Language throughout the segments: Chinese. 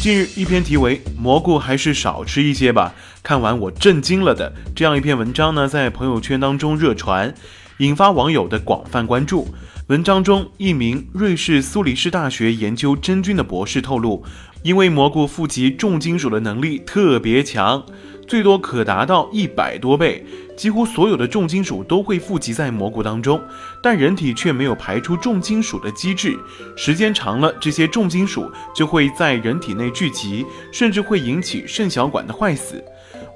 近日，一篇题为“蘑菇还是少吃一些吧”，看完我震惊了的这样一篇文章呢，在朋友圈当中热传，引发网友的广泛关注。文章中，一名瑞士苏黎世大学研究真菌的博士透露，因为蘑菇富集重金属的能力特别强。最多可达到一百多倍，几乎所有的重金属都会富集在蘑菇当中，但人体却没有排出重金属的机制。时间长了，这些重金属就会在人体内聚集，甚至会引起肾小管的坏死。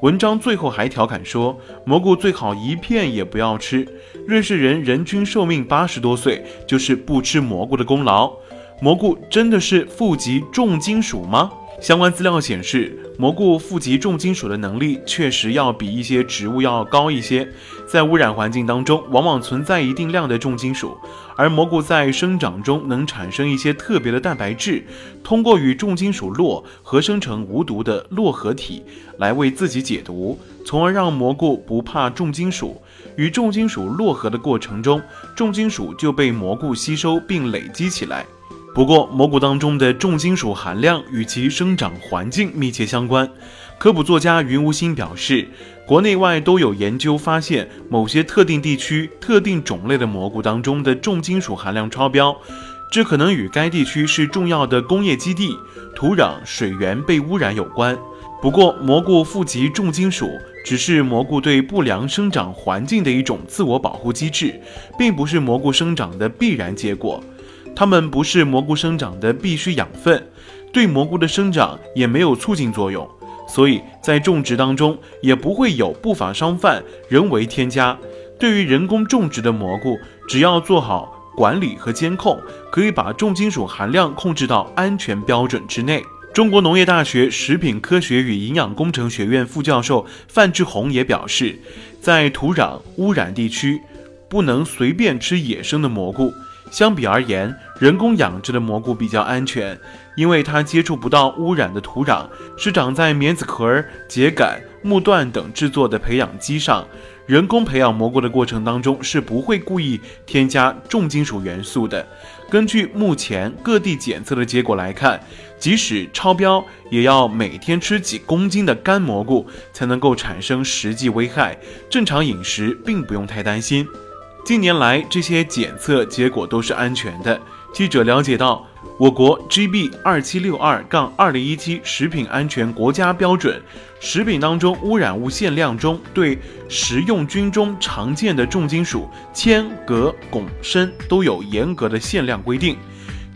文章最后还调侃说，蘑菇最好一片也不要吃。瑞士人人均寿命八十多岁，就是不吃蘑菇的功劳。蘑菇真的是富集重金属吗？相关资料显示，蘑菇富集重金属的能力确实要比一些植物要高一些。在污染环境当中，往往存在一定量的重金属，而蘑菇在生长中能产生一些特别的蛋白质，通过与重金属络合生成无毒的络合体，来为自己解毒，从而让蘑菇不怕重金属。与重金属络合的过程中，重金属就被蘑菇吸收并累积起来。不过，蘑菇当中的重金属含量与其生长环境密切相关。科普作家云无心表示，国内外都有研究发现，某些特定地区、特定种类的蘑菇当中的重金属含量超标，这可能与该地区是重要的工业基地、土壤、水源被污染有关。不过，蘑菇富集重金属只是蘑菇对不良生长环境的一种自我保护机制，并不是蘑菇生长的必然结果。它们不是蘑菇生长的必需养分，对蘑菇的生长也没有促进作用，所以在种植当中也不会有不法商贩人为添加。对于人工种植的蘑菇，只要做好管理和监控，可以把重金属含量控制到安全标准之内。中国农业大学食品科学与营养工程学院副教授范志红也表示，在土壤污染地区，不能随便吃野生的蘑菇。相比而言，人工养殖的蘑菇比较安全，因为它接触不到污染的土壤，是长在棉籽壳、秸秆、木段等制作的培养基上。人工培养蘑菇的过程当中是不会故意添加重金属元素的。根据目前各地检测的结果来看，即使超标，也要每天吃几公斤的干蘑菇才能够产生实际危害。正常饮食并不用太担心。近年来，这些检测结果都是安全的。记者了解到，我国 GB 二七六二杠二零一七食品安全国家标准，食品当中污染物限量中对食用菌中常见的重金属铅、镉、汞、砷都有严格的限量规定，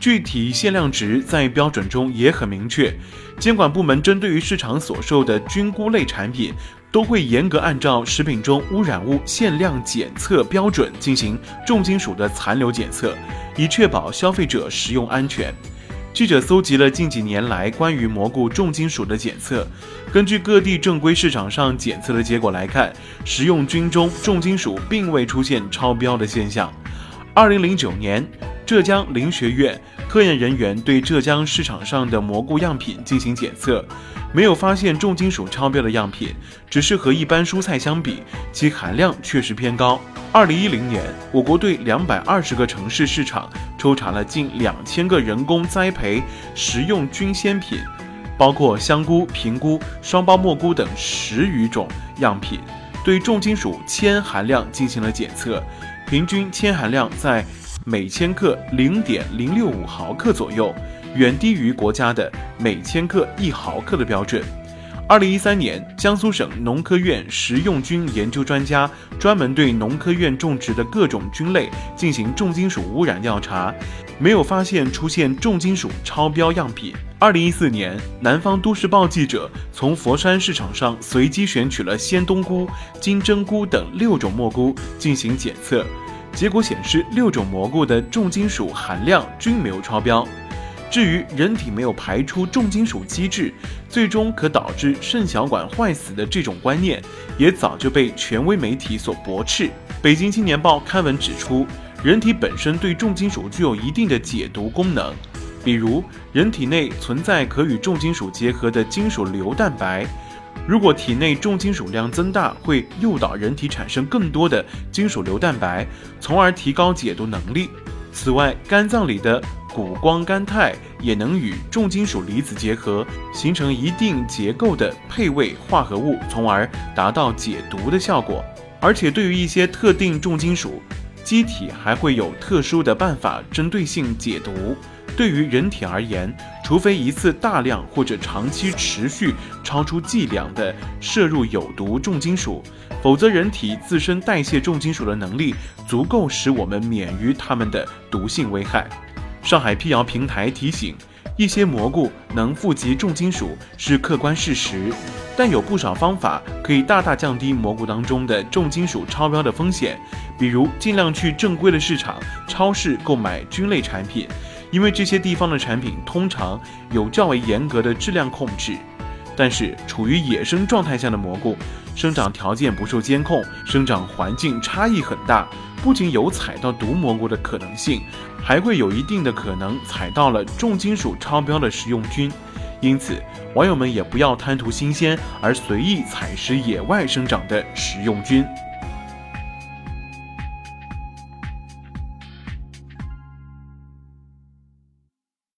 具体限量值在标准中也很明确。监管部门针对于市场所售的菌菇类产品。都会严格按照食品中污染物限量检测标准进行重金属的残留检测，以确保消费者食用安全。记者搜集了近几年来关于蘑菇重金属的检测，根据各地正规市场上检测的结果来看，食用菌中重金属并未出现超标的现象。二零零九年，浙江林学院科研人员对浙江市场上的蘑菇样品进行检测。没有发现重金属超标的样品，只是和一般蔬菜相比，其含量确实偏高。二零一零年，我国对两百二十个城市市场抽查了近两千个人工栽培食用菌鲜品，包括香菇、平菇、双胞蘑菇等十余种样品，对重金属铅含量进行了检测，平均铅含量在每千克零点零六五毫克左右。远低于国家的每千克一毫克的标准。二零一三年，江苏省农科院食用菌研究专家专门对农科院种植的各种菌类进行重金属污染调查，没有发现出现重金属超标样品。二零一四年，南方都市报记者从佛山市场上随机选取了鲜冬菇、金针菇等六种蘑菇进行检测，结果显示六种蘑菇的重金属含量均没有超标。至于人体没有排出重金属机制，最终可导致肾小管坏死的这种观念，也早就被权威媒体所驳斥。北京青年报刊文指出，人体本身对重金属具有一定的解毒功能，比如人体内存在可与重金属结合的金属硫蛋白，如果体内重金属量增大，会诱导人体产生更多的金属硫蛋白，从而提高解毒能力。此外，肝脏里的谷胱甘肽也能与重金属离子结合，形成一定结构的配位化合物，从而达到解毒的效果。而且，对于一些特定重金属，机体还会有特殊的办法针对性解毒。对于人体而言，除非一次大量或者长期持续超出剂量的摄入有毒重金属，否则人体自身代谢重金属的能力足够使我们免于它们的毒性危害。上海辟谣平台提醒，一些蘑菇能富集重金属是客观事实，但有不少方法可以大大降低蘑菇当中的重金属超标的风险。比如，尽量去正规的市场、超市购买菌类产品，因为这些地方的产品通常有较为严格的质量控制。但是，处于野生状态下的蘑菇，生长条件不受监控，生长环境差异很大，不仅有采到毒蘑菇的可能性，还会有一定的可能采到了重金属超标的食用菌。因此，网友们也不要贪图新鲜而随意采食野外生长的食用菌。